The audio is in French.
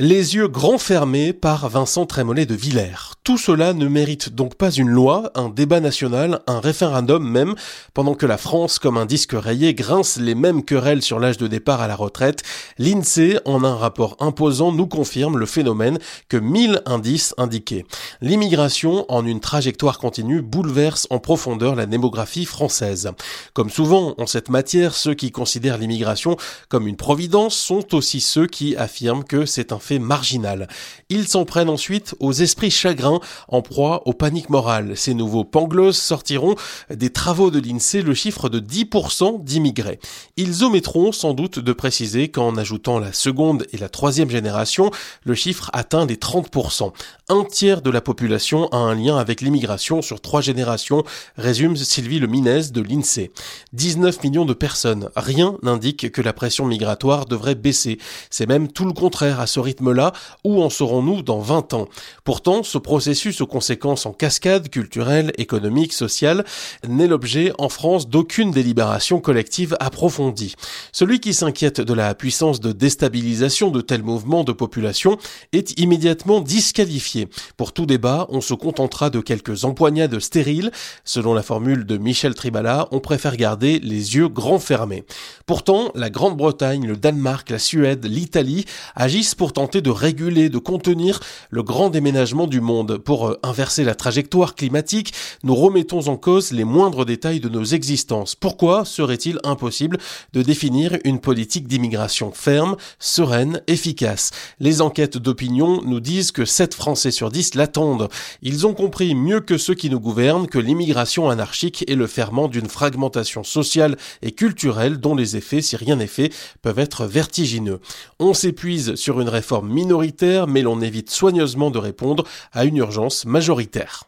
Les yeux grands fermés par Vincent Trémollet de Villers. Tout cela ne mérite donc pas une loi, un débat national, un référendum même, pendant que la France, comme un disque rayé, grince les mêmes querelles sur l'âge de départ à la retraite. L'INSEE, en un rapport imposant, nous confirme le phénomène que mille indices indiquaient. L'immigration, en une trajectoire continue, bouleverse en profondeur la démographie française. Comme souvent en cette matière, ceux qui considèrent l'immigration comme une providence sont aussi ceux qui affirment que c'est un marginal. Ils s'en prennent ensuite aux esprits chagrins en proie aux paniques morales. Ces nouveaux panglos sortiront des travaux de l'INSEE le chiffre de 10% d'immigrés. Ils omettront sans doute de préciser qu'en ajoutant la seconde et la troisième génération, le chiffre atteint les 30%. Un tiers de la population a un lien avec l'immigration sur trois générations, résume Sylvie Le Minez de l'INSEE. 19 millions de personnes. Rien n'indique que la pression migratoire devrait baisser. C'est même tout le contraire à ce rythme là où en serons-nous dans 20 ans? Pourtant, ce processus aux conséquences en cascade culturelle, économique, sociale n'est l'objet en France d'aucune délibération collective approfondie. Celui qui s'inquiète de la puissance de déstabilisation de tels mouvements de population est immédiatement disqualifié. Pour tout débat, on se contentera de quelques empoignades stériles. Selon la formule de Michel Tribala, on préfère garder les yeux grands fermés. Pourtant, la Grande-Bretagne, le Danemark, la Suède, l'Italie agissent pourtant de réguler, de contenir le grand déménagement du monde. Pour euh, inverser la trajectoire climatique, nous remettons en cause les moindres détails de nos existences. Pourquoi serait-il impossible de définir une politique d'immigration ferme, sereine, efficace? Les enquêtes d'opinion nous disent que 7 Français sur 10 l'attendent. Ils ont compris mieux que ceux qui nous gouvernent que l'immigration anarchique est le ferment d'une fragmentation sociale et culturelle dont les effets, si rien n'est fait, peuvent être vertigineux. On s'épuise sur une réforme minoritaire, mais l'on évite soigneusement de répondre à une urgence majoritaire.